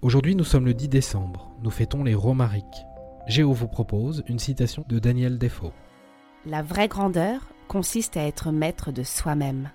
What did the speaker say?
Aujourd'hui, nous sommes le 10 décembre. Nous fêtons les Romariques. Géo vous propose une citation de Daniel Defoe. La vraie grandeur consiste à être maître de soi-même.